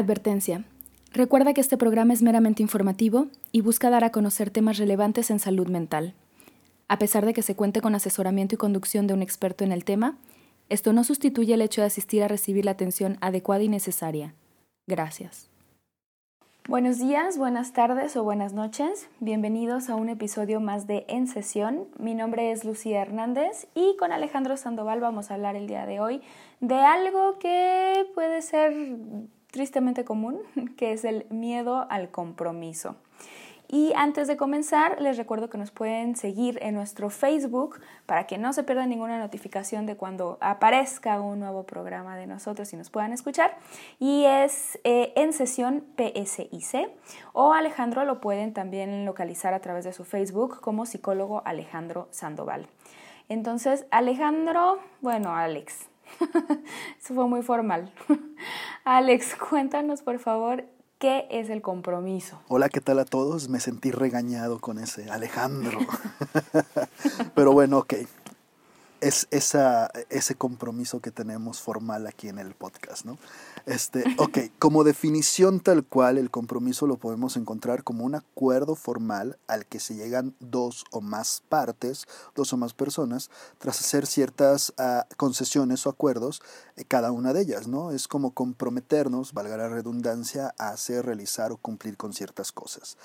Advertencia. Recuerda que este programa es meramente informativo y busca dar a conocer temas relevantes en salud mental. A pesar de que se cuente con asesoramiento y conducción de un experto en el tema, esto no sustituye el hecho de asistir a recibir la atención adecuada y necesaria. Gracias. Buenos días, buenas tardes o buenas noches. Bienvenidos a un episodio más de En Sesión. Mi nombre es Lucía Hernández y con Alejandro Sandoval vamos a hablar el día de hoy de algo que puede ser tristemente común, que es el miedo al compromiso. Y antes de comenzar, les recuerdo que nos pueden seguir en nuestro Facebook para que no se pierdan ninguna notificación de cuando aparezca un nuevo programa de nosotros y nos puedan escuchar. Y es eh, en sesión PSIC. O Alejandro lo pueden también localizar a través de su Facebook como psicólogo Alejandro Sandoval. Entonces, Alejandro, bueno, Alex, Eso fue muy formal. Alex, cuéntanos por favor ¿Qué es el compromiso? Hola, ¿qué tal a todos? Me sentí regañado con ese Alejandro. Pero bueno, ok es esa, ese compromiso que tenemos formal aquí en el podcast, ¿no? Este, ok, como definición tal cual, el compromiso lo podemos encontrar como un acuerdo formal al que se llegan dos o más partes, dos o más personas, tras hacer ciertas uh, concesiones o acuerdos, eh, cada una de ellas, ¿no? Es como comprometernos, valga la redundancia, a hacer, realizar o cumplir con ciertas cosas.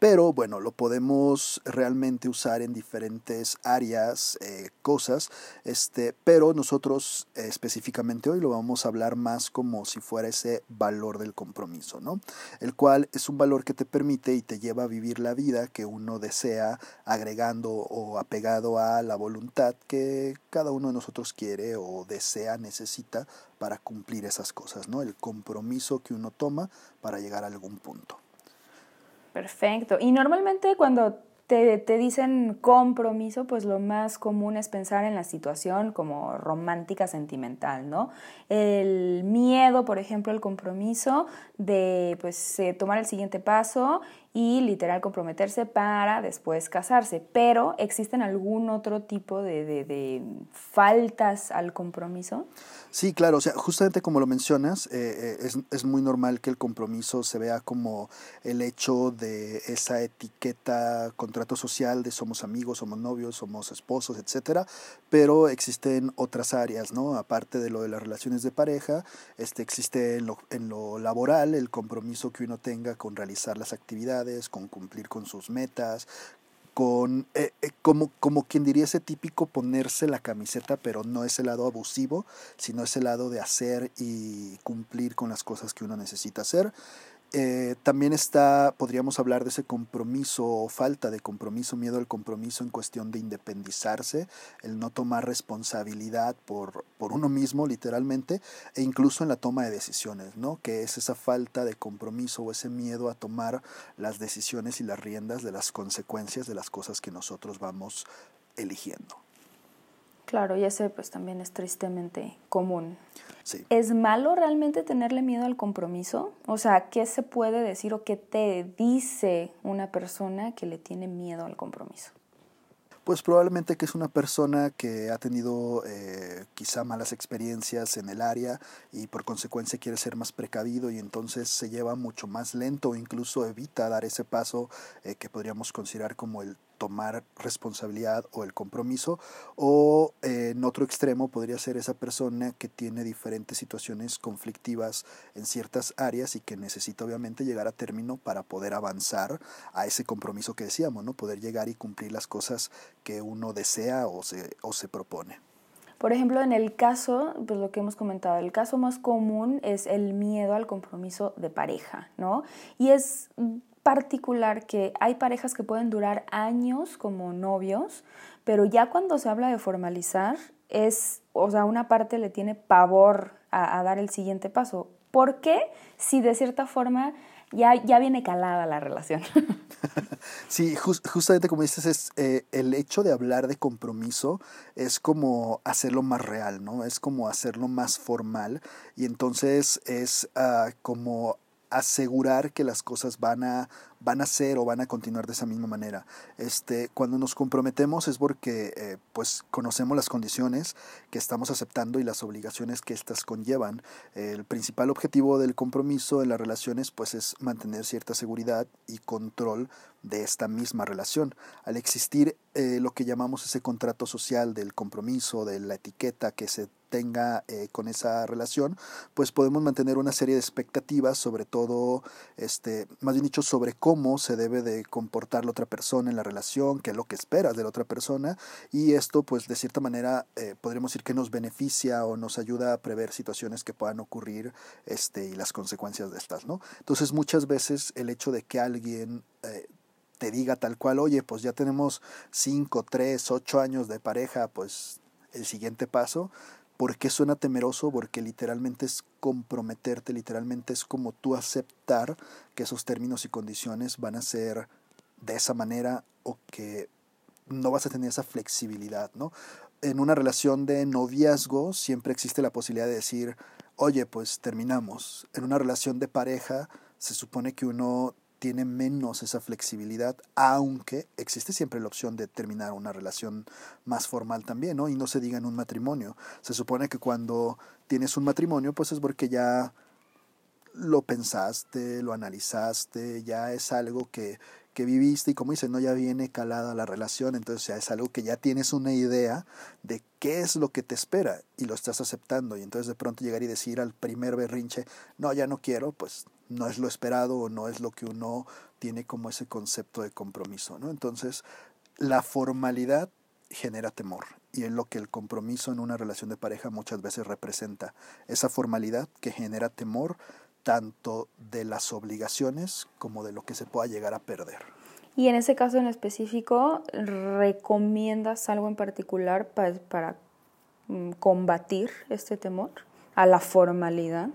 Pero bueno, lo podemos realmente usar en diferentes áreas, eh, cosas, este, pero nosotros eh, específicamente hoy lo vamos a hablar más como si fuera ese valor del compromiso, ¿no? El cual es un valor que te permite y te lleva a vivir la vida que uno desea, agregando o apegado a la voluntad que cada uno de nosotros quiere o desea, necesita para cumplir esas cosas, ¿no? El compromiso que uno toma para llegar a algún punto. Perfecto. Y normalmente cuando te, te, dicen compromiso, pues lo más común es pensar en la situación como romántica, sentimental, ¿no? El miedo, por ejemplo, el compromiso de pues eh, tomar el siguiente paso y literal comprometerse para después casarse. Pero ¿existen algún otro tipo de, de, de faltas al compromiso? Sí, claro, o sea, justamente como lo mencionas, eh, eh, es, es, muy normal que el compromiso se vea como el hecho de esa etiqueta, contrato social de somos amigos, somos novios, somos esposos, etcétera, pero existen otras áreas, ¿no? Aparte de lo de las relaciones de pareja, este, existe en lo, en lo laboral el compromiso que uno tenga con realizar las actividades, con cumplir con sus metas, con, eh, eh, como, como quien diría ese típico ponerse la camiseta, pero no es el lado abusivo, sino es el lado de hacer y cumplir con las cosas que uno necesita hacer. Eh, también está, podríamos hablar de ese compromiso o falta de compromiso, miedo al compromiso en cuestión de independizarse, el no tomar responsabilidad por, por uno mismo literalmente, e incluso en la toma de decisiones, ¿no? que es esa falta de compromiso o ese miedo a tomar las decisiones y las riendas de las consecuencias de las cosas que nosotros vamos eligiendo. Claro, y ese pues también es tristemente común. ¿Es malo realmente tenerle miedo al compromiso? O sea, ¿qué se puede decir o qué te dice una persona que le tiene miedo al compromiso? Pues probablemente que es una persona que ha tenido eh, quizá malas experiencias en el área y por consecuencia quiere ser más precavido y entonces se lleva mucho más lento o incluso evita dar ese paso eh, que podríamos considerar como el tomar responsabilidad o el compromiso o eh, en otro extremo podría ser esa persona que tiene diferentes situaciones conflictivas en ciertas áreas y que necesita obviamente llegar a término para poder avanzar a ese compromiso que decíamos, ¿no? Poder llegar y cumplir las cosas que uno desea o se, o se propone. Por ejemplo, en el caso, pues lo que hemos comentado, el caso más común es el miedo al compromiso de pareja, ¿no? Y es particular que hay parejas que pueden durar años como novios, pero ya cuando se habla de formalizar, es, o sea, una parte le tiene pavor a, dar el siguiente paso. ¿Por qué? Si de cierta forma ya, ya viene calada la relación. sí, justamente como dices, es, eh, el hecho de hablar de compromiso es como hacerlo más real, ¿no? Es como hacerlo más formal y entonces es uh, como asegurar que las cosas van a, van a ser o van a continuar de esa misma manera. Este, cuando nos comprometemos es porque eh, pues conocemos las condiciones que estamos aceptando y las obligaciones que éstas conllevan. El principal objetivo del compromiso en las relaciones pues es mantener cierta seguridad y control de esta misma relación. Al existir eh, lo que llamamos ese contrato social del compromiso, de la etiqueta que se tenga eh, con esa relación, pues podemos mantener una serie de expectativas, sobre todo, este, más bien dicho, sobre cómo se debe de comportar la otra persona en la relación, qué es lo que esperas de la otra persona, y esto, pues, de cierta manera, eh, podríamos decir que nos beneficia o nos ayuda a prever situaciones que puedan ocurrir este, y las consecuencias de estas, ¿no? Entonces, muchas veces el hecho de que alguien eh, te diga tal cual, oye, pues ya tenemos 5, 3, 8 años de pareja, pues el siguiente paso, ¿Por qué suena temeroso? Porque literalmente es comprometerte, literalmente es como tú aceptar que esos términos y condiciones van a ser de esa manera o que no vas a tener esa flexibilidad, ¿no? En una relación de noviazgo siempre existe la posibilidad de decir, oye, pues terminamos. En una relación de pareja se supone que uno tiene menos esa flexibilidad, aunque existe siempre la opción de terminar una relación más formal también, ¿no? Y no se diga en un matrimonio. Se supone que cuando tienes un matrimonio, pues es porque ya lo pensaste, lo analizaste, ya es algo que, que viviste y como dices, no ya viene calada la relación, entonces ya es algo que ya tienes una idea de qué es lo que te espera y lo estás aceptando y entonces de pronto llegar y decir al primer berrinche, no, ya no quiero, pues no es lo esperado o no es lo que uno tiene como ese concepto de compromiso, ¿no? Entonces, la formalidad genera temor y es lo que el compromiso en una relación de pareja muchas veces representa, esa formalidad que genera temor tanto de las obligaciones como de lo que se pueda llegar a perder. Y en ese caso en específico, ¿recomiendas algo en particular para, para mm, combatir este temor a la formalidad?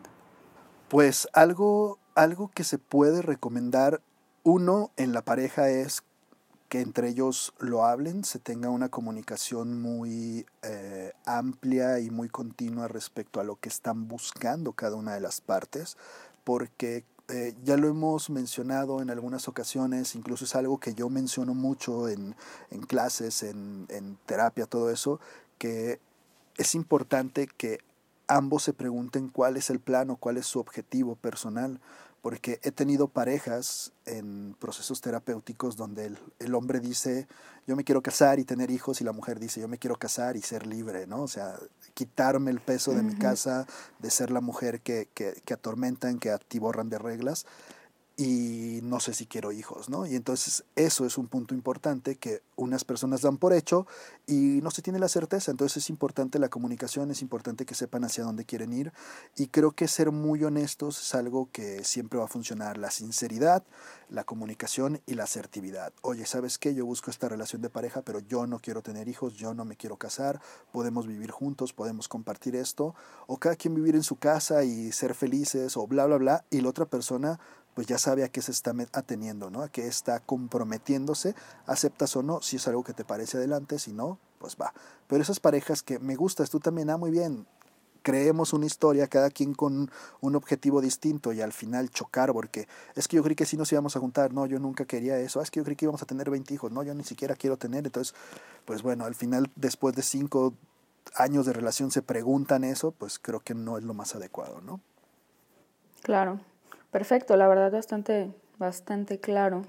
Pues algo algo que se puede recomendar, uno, en la pareja es que entre ellos lo hablen, se tenga una comunicación muy eh, amplia y muy continua respecto a lo que están buscando cada una de las partes, porque eh, ya lo hemos mencionado en algunas ocasiones, incluso es algo que yo menciono mucho en, en clases, en, en terapia, todo eso, que es importante que ambos se pregunten cuál es el plano, cuál es su objetivo personal, porque he tenido parejas en procesos terapéuticos donde el, hombre dice, yo me quiero casar y tener hijos, y la mujer dice, yo me quiero casar y ser libre, ¿no? O sea, quitarme el peso de mi casa, de ser la mujer que, que, que atormentan, que atiborran de reglas y no sé si quiero hijos, ¿no? Y entonces eso es un punto importante que unas personas dan por hecho y no se tiene la certeza. Entonces es importante la comunicación, es importante que sepan hacia dónde quieren ir y creo que ser muy honestos es algo que siempre va a funcionar. La sinceridad, la comunicación y la asertividad. Oye, ¿sabes qué? Yo busco esta relación de pareja, pero yo no quiero tener hijos, yo no me quiero casar, podemos vivir juntos, podemos compartir esto, o cada quien vivir en su casa y ser felices, o bla, bla, bla, y la otra persona pues ya sabe a qué se está ateniendo, ¿no? A qué está comprometiéndose, aceptas o no, si es algo que te parece adelante, si no, pues va. Pero esas parejas que me gustas, tú también, ah, muy bien, creemos una historia, cada quien con un objetivo distinto y al final chocar, porque es que yo creí que sí nos íbamos a juntar, no, yo nunca quería eso, ah, es que yo creí que íbamos a tener 20 hijos, no, yo ni siquiera quiero tener, entonces, pues bueno, al final, después de cinco años de relación se preguntan eso, pues creo que no es lo más adecuado, ¿no? Claro. Perfecto, la verdad bastante, bastante claro.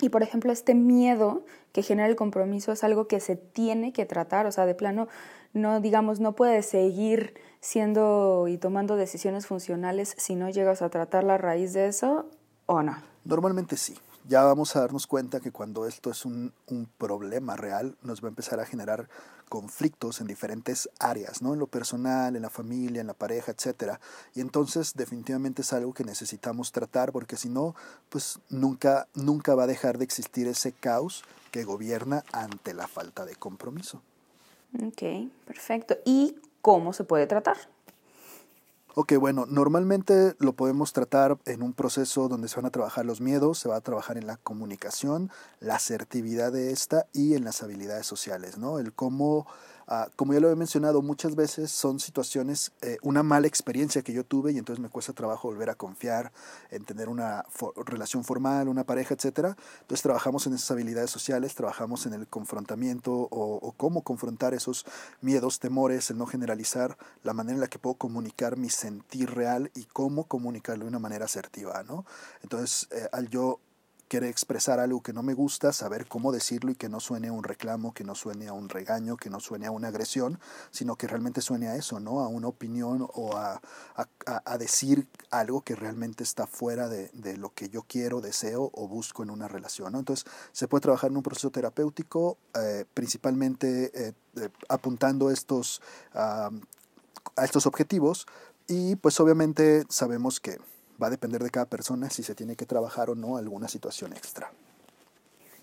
Y por ejemplo, este miedo que genera el compromiso es algo que se tiene que tratar, o sea, de plano, no digamos, no puedes seguir siendo y tomando decisiones funcionales si no llegas a tratar la raíz de eso o no. Normalmente sí ya vamos a darnos cuenta que cuando esto es un, problema real, nos va a empezar a generar conflictos en diferentes áreas, ¿no? En lo personal, en la familia, en la pareja, etc. Y entonces definitivamente es algo que necesitamos tratar porque si no, pues nunca, nunca va a dejar de existir ese caos que gobierna ante la falta de compromiso. Ok, perfecto. ¿Y cómo se puede tratar? Ok, bueno, normalmente lo podemos tratar en un proceso donde se van a trabajar los miedos, se va a trabajar en la comunicación, la asertividad de esta y en las habilidades sociales, ¿no? El cómo Ah, como ya lo he mencionado, muchas veces son situaciones, eh, una mala experiencia que yo tuve y entonces me cuesta trabajo volver a confiar en tener una relación formal, una pareja, etc. Entonces trabajamos en esas habilidades sociales, trabajamos en el confrontamiento o, cómo confrontar esos miedos, temores, el no generalizar, la manera en la que puedo comunicar mi sentir real y cómo comunicarlo de una manera asertiva. ¿no? Entonces, eh, al yo quiere expresar algo que no me gusta, saber cómo decirlo y que no suene a un reclamo, que no suene a un regaño, que no suene a una agresión, sino que realmente suene a eso, ¿no? A una opinión o a, decir algo que realmente está fuera de, lo que yo quiero, deseo o busco en una relación. Entonces, se puede trabajar en un proceso terapéutico, eh, principalmente eh, eh, apuntando estos, a estos objetivos y pues obviamente sabemos que va a depender de cada persona si se tiene que trabajar o no alguna situación extra.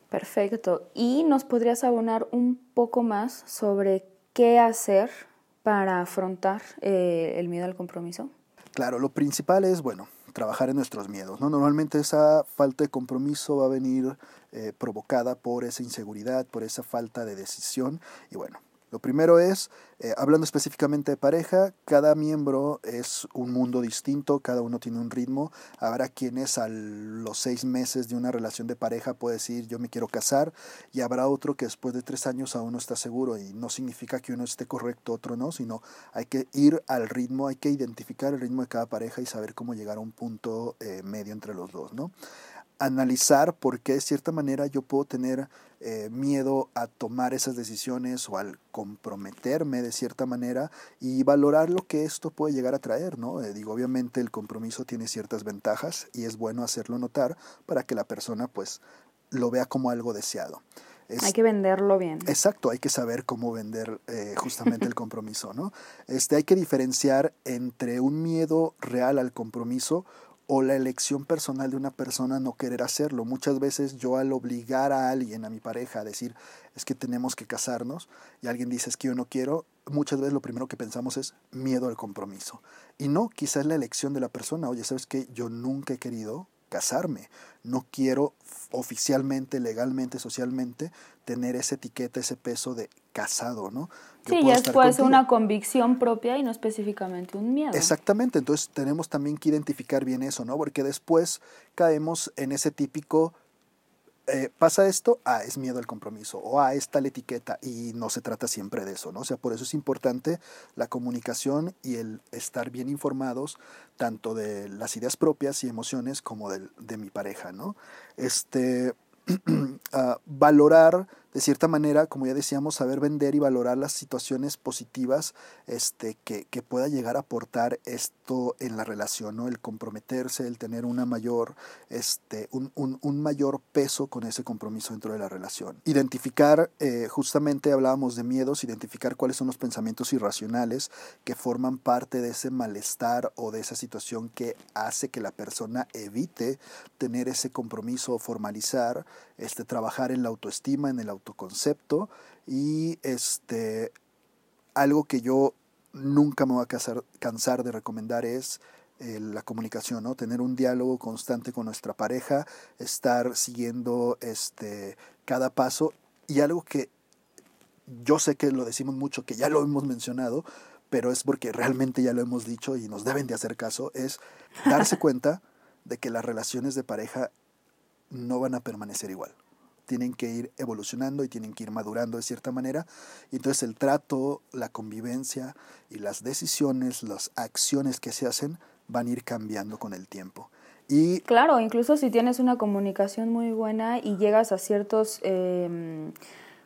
Perfecto. ¿Y nos podrías abonar un poco más sobre qué hacer para afrontar eh, el miedo al compromiso? Claro, lo principal es, bueno, trabajar en nuestros miedos. ¿no? Normalmente esa falta de compromiso va a venir eh, provocada por esa inseguridad, por esa falta de decisión. Y bueno, lo primero es, eh, hablando específicamente de pareja, cada miembro es un mundo distinto, cada uno tiene un ritmo. Habrá quienes a los seis meses de una relación de pareja puede decir yo me quiero casar y habrá otro que después de tres años aún no está seguro y no significa que uno esté correcto, otro no, sino hay que ir al ritmo, hay que identificar el ritmo de cada pareja y saber cómo llegar a un punto eh, medio entre los dos, ¿no? Analizar por qué de cierta manera yo puedo tener eh, miedo a tomar esas decisiones o al comprometerme de cierta manera y valorar lo que esto puede llegar a traer, ¿no? Eh, digo, obviamente el compromiso tiene ciertas ventajas y es bueno hacerlo notar para que la persona pues lo vea como algo deseado. hay que venderlo bien. Exacto, hay que saber cómo vender eh, justamente el compromiso, ¿no? Este, hay que diferenciar entre un miedo real al compromiso o la elección personal de una persona no querer hacerlo. Muchas veces yo al obligar a alguien, a mi pareja, a decir, es que tenemos que casarnos, y alguien dice, es que yo no quiero, muchas veces lo primero que pensamos es miedo al compromiso. Y no, quizás la elección de la persona, oye, ¿sabes qué? Yo nunca he querido casarme, no quiero oficialmente, legalmente, socialmente, tener esa etiqueta, ese peso de casado, ¿no? sí, ya es una convicción propia y no específicamente un miedo. Exactamente, entonces tenemos también que identificar bien eso, ¿no? Porque después caemos en ese típico, eh, pasa esto, ah, es miedo al compromiso, o ah, es tal etiqueta, y no se trata siempre de eso, ¿no? O sea, por eso es importante la comunicación y el estar bien informados tanto de las ideas propias y emociones como de, de mi pareja, ¿no? Este, uh, valorar de cierta manera, como ya decíamos, saber vender y valorar las situaciones positivas este, que, que pueda llegar a aportar esto en la relación, ¿no? el comprometerse, el tener una mayor, este, un, un, un mayor peso con ese compromiso dentro de la relación. Identificar, eh, justamente hablábamos de miedos, identificar cuáles son los pensamientos irracionales que forman parte de ese malestar o de esa situación que hace que la persona evite tener ese compromiso o formalizar, este, trabajar en la autoestima, en el auto concepto y este, algo que yo nunca me voy a cansar de recomendar es eh, la comunicación, ¿no? Tener un diálogo constante con nuestra pareja, estar siguiendo este, cada paso y algo que yo sé que lo decimos mucho, que ya lo hemos mencionado, pero es porque realmente ya lo hemos dicho y nos deben de hacer caso, es darse cuenta de que las relaciones de pareja no van a permanecer igual tienen que ir evolucionando y tienen que ir madurando de cierta manera. Y entonces el trato, la convivencia y las decisiones, las acciones que se hacen van a ir cambiando con el tiempo. Y claro, incluso si tienes una comunicación muy buena y llegas a ciertos... Eh,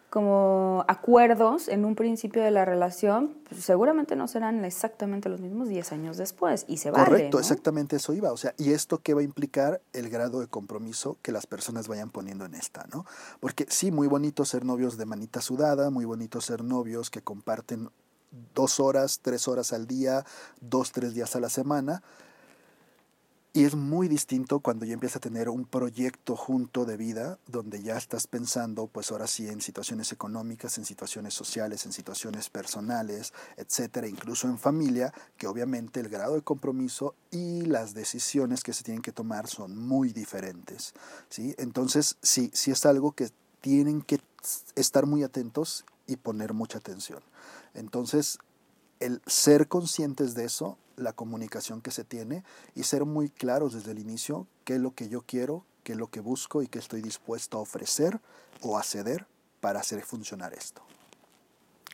como acuerdos en un principio de la relación, pues seguramente no serán exactamente los mismos 10 años después y se vale. Correcto, exactamente eso iba. O sea, ¿y esto qué va a implicar? El grado de compromiso que las personas vayan poniendo en esta, ¿no? Porque sí, muy bonito ser novios de manita sudada, muy bonito ser novios que comparten dos horas, tres horas al día, dos, tres días a la semana, Y es muy distinto cuando ya empiezas a tener un proyecto junto de vida, donde ya estás pensando, pues ahora sí, en situaciones económicas, en situaciones sociales, en situaciones personales, etcétera, incluso en familia, que obviamente el grado de compromiso y las decisiones que se tienen que tomar son muy diferentes. ¿sí? Entonces, sí, sí es algo que tienen que estar muy atentos y poner mucha atención. Entonces, el ser conscientes de eso la comunicación que se tiene y ser muy claros desde el inicio qué es lo que yo quiero, qué es lo que busco y qué estoy dispuesto a ofrecer o a ceder para hacer funcionar esto.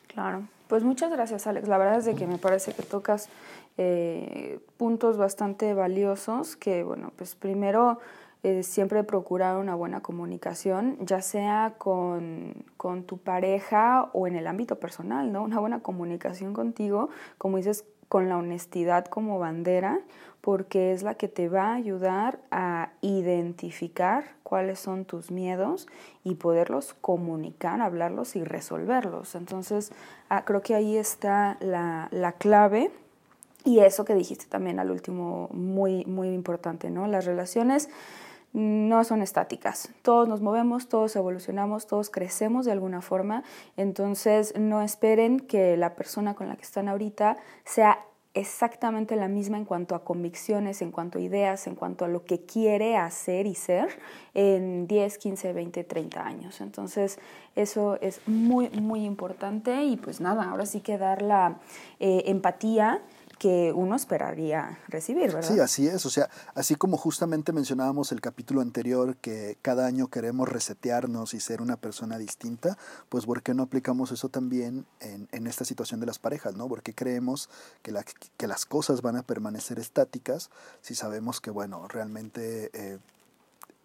Claro, pues muchas gracias Alex. La verdad es de que me parece que tocas eh, puntos bastante valiosos que, bueno, pues primero eh, siempre procurar una buena comunicación, ya sea con, con, tu pareja o en el ámbito personal, ¿no? Una buena comunicación contigo, como dices, con la honestidad como bandera, porque es la que te va a ayudar a identificar cuáles son tus miedos y poderlos comunicar, hablarlos y resolverlos. Entonces, ah, creo que ahí está la, la, clave y eso que dijiste también al último, muy, muy importante, ¿no? Las relaciones no son estáticas. Todos nos movemos, todos evolucionamos, todos crecemos de alguna forma. Entonces, no esperen que la persona con la que están ahorita sea exactamente la misma en cuanto a convicciones, en cuanto a ideas, en cuanto a lo que quiere hacer y ser en 10, 15, 20, 30 años. Entonces, eso es muy, muy importante y pues nada, ahora sí que dar la eh, empatía que uno esperaría recibir, ¿verdad? Sí, así es. O sea, así como justamente mencionábamos el capítulo anterior que cada año queremos resetearnos y ser una persona distinta, pues ¿por qué no aplicamos eso también en, en esta situación de las parejas, ¿no? Porque creemos que, que las cosas van a permanecer estáticas si sabemos que, bueno, realmente eh,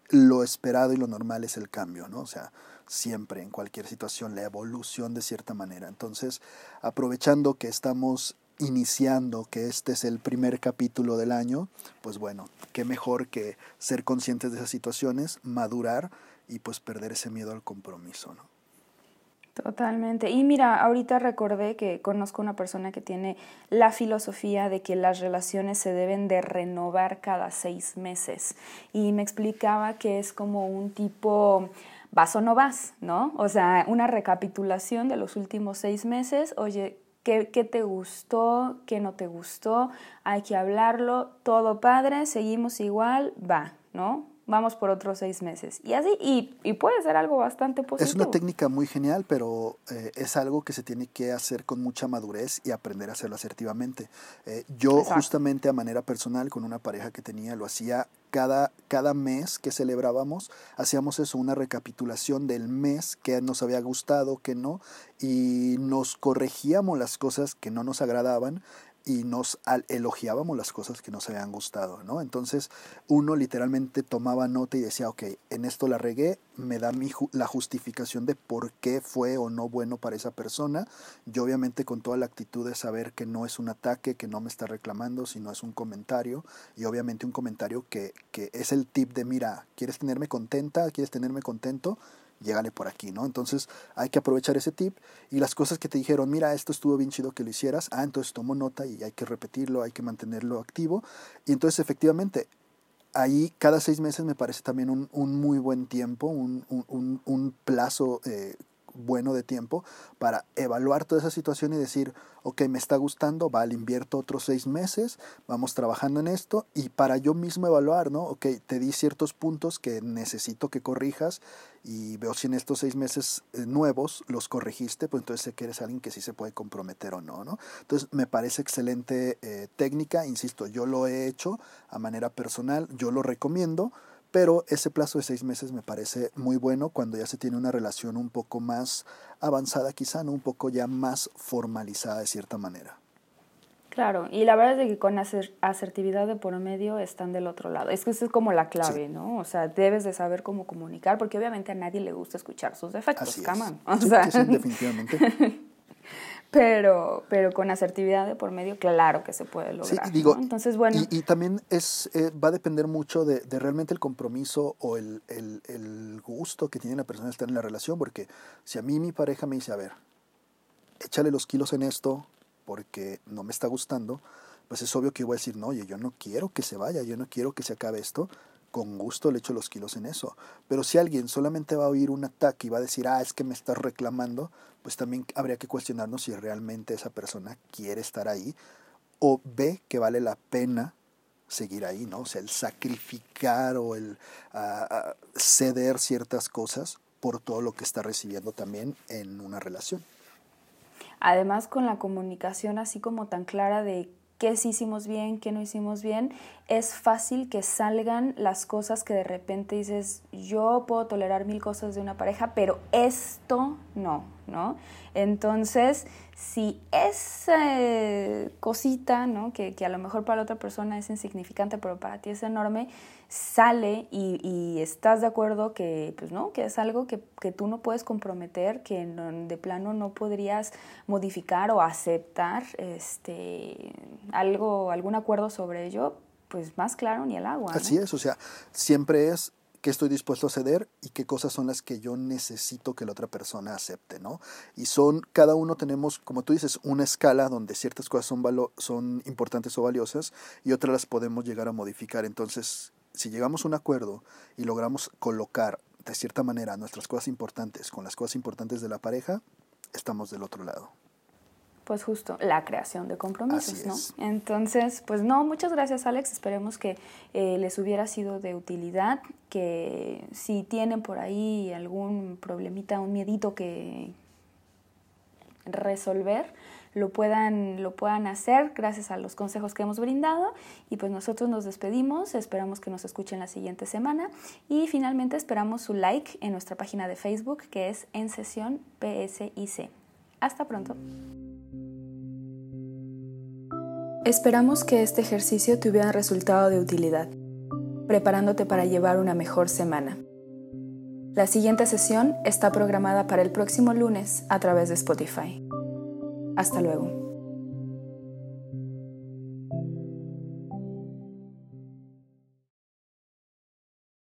lo esperado y lo normal es el cambio, ¿no? O sea, siempre en cualquier situación, la evolución de cierta manera. Entonces, aprovechando que estamos iniciando que este es el primer capítulo del año, pues bueno, qué mejor que ser conscientes de esas situaciones, madurar y pues perder ese miedo al compromiso, ¿no? Totalmente. Y mira, ahorita recordé que conozco una persona que tiene la filosofía de que las relaciones se deben de renovar cada seis meses. Y me explicaba que es como un tipo vas o no vas, ¿no? O sea, una recapitulación de los últimos seis meses. Oye, ¿Qué, te gustó? ¿Qué no te gustó? Hay que hablarlo. Todo padre, seguimos igual, va, ¿no? Vamos por otros seis meses. Y así, y, puede ser algo bastante positivo. Es una técnica muy genial, pero eh, es algo que se tiene que hacer con mucha madurez y aprender a hacerlo asertivamente. Eh, yo justamente a manera personal, con una pareja que tenía, lo hacía cada, cada mes que celebrábamos, hacíamos eso, una recapitulación del mes que nos había gustado, que no, y nos corregíamos las cosas que no nos agradaban y nos elogiábamos las cosas que nos habían gustado, ¿no? Entonces uno literalmente tomaba nota y decía, ok, en esto la regué, me da mi, la justificación de por qué fue o no bueno para esa persona. Yo obviamente con toda la actitud de saber que no es un ataque, que no me está reclamando, sino es un comentario y obviamente un comentario que, que es el tip de, mira, ¿quieres tenerme contenta? ¿Quieres tenerme contento? Llégale por aquí, ¿no? Entonces hay que aprovechar ese tip y las cosas que te dijeron, mira, esto estuvo bien chido que lo hicieras, ah, entonces tomo nota y hay que repetirlo, hay que mantenerlo activo. Y entonces efectivamente, ahí cada seis meses me parece también un, un muy buen tiempo, un, un, un plazo eh, bueno de tiempo para evaluar toda esa situación y decir, ok, me está gustando, vale, invierto otros seis meses, vamos trabajando en esto y para yo mismo evaluar, ¿no? Ok, te di ciertos puntos que necesito que corrijas y veo si en estos seis meses eh, nuevos los corregiste, pues entonces sé que eres alguien que sí se puede comprometer o no, ¿no? Entonces me parece excelente eh, técnica, insisto, yo lo he hecho a manera personal, yo lo recomiendo, pero ese plazo de seis meses me parece muy bueno cuando ya se tiene una relación un poco más avanzada, quizá, ¿no? un poco ya más formalizada de cierta manera. Claro, y la verdad es que con asertividad de por medio están del otro lado. Es que eso es como la clave, ¿no? O sea, debes de saber cómo comunicar, porque obviamente a nadie le gusta escuchar sus defectos, Así O sea, sí, definitivamente. pero, pero con asertividad de por medio, claro que se puede lograr. Sí, digo, Entonces, bueno. Y, también es, eh, va a depender mucho de, de, realmente el compromiso o el, el, el, gusto que tiene la persona de estar en la relación, porque si a mí mi pareja me dice, a ver, échale los kilos en esto porque no me está gustando, pues es obvio que yo voy a decir, no, oye, yo no quiero que se vaya, yo no quiero que se acabe esto, con gusto le echo los kilos en eso. Pero si alguien solamente va a oír un ataque y va a decir, ah, es que me estás reclamando, pues también habría que cuestionarnos si realmente esa persona quiere estar ahí o ve que vale la pena seguir ahí, ¿no? O sea, el sacrificar o el ah, ah, ceder ciertas cosas por todo lo que está recibiendo también en una relación. Además, con la comunicación así como tan clara de qué sí hicimos bien, qué no hicimos bien, es fácil que salgan las cosas que de repente dices, yo puedo tolerar mil cosas de una pareja, pero esto no, ¿no? Entonces, si esa cosita, ¿no? Que, que, a lo mejor para otra persona es insignificante, pero para ti es enorme, sale y, y estás de acuerdo que, pues, ¿no? que es algo que, que tú no puedes comprometer, que de plano no podrías modificar o aceptar este, algo, algún acuerdo sobre ello, pues más claro ni el agua. Así es, o sea, siempre es qué estoy dispuesto a ceder y qué cosas son las que yo necesito que la otra persona acepte, ¿no? Y son, cada uno tenemos, como tú dices, una escala donde ciertas cosas son, son importantes o valiosas y otras las podemos llegar a modificar. Entonces, si llegamos a un acuerdo y logramos colocar de cierta manera nuestras cosas importantes con las cosas importantes de la pareja, estamos del otro lado pues justo la creación de compromisos, ¿no? Entonces, pues no, muchas gracias Alex, esperemos que eh, les hubiera sido de utilidad, que si tienen por ahí algún problemita, un miedito que resolver, lo puedan, lo puedan hacer gracias a los consejos que hemos brindado y pues nosotros nos despedimos, esperamos que nos escuchen la siguiente semana y finalmente esperamos su like en nuestra página de Facebook que es en sesión PSIC. Hasta pronto. Esperamos que este ejercicio te hubiera resultado de utilidad, preparándote para llevar una mejor semana. La siguiente sesión está programada para el próximo lunes a través de Spotify. Hasta luego.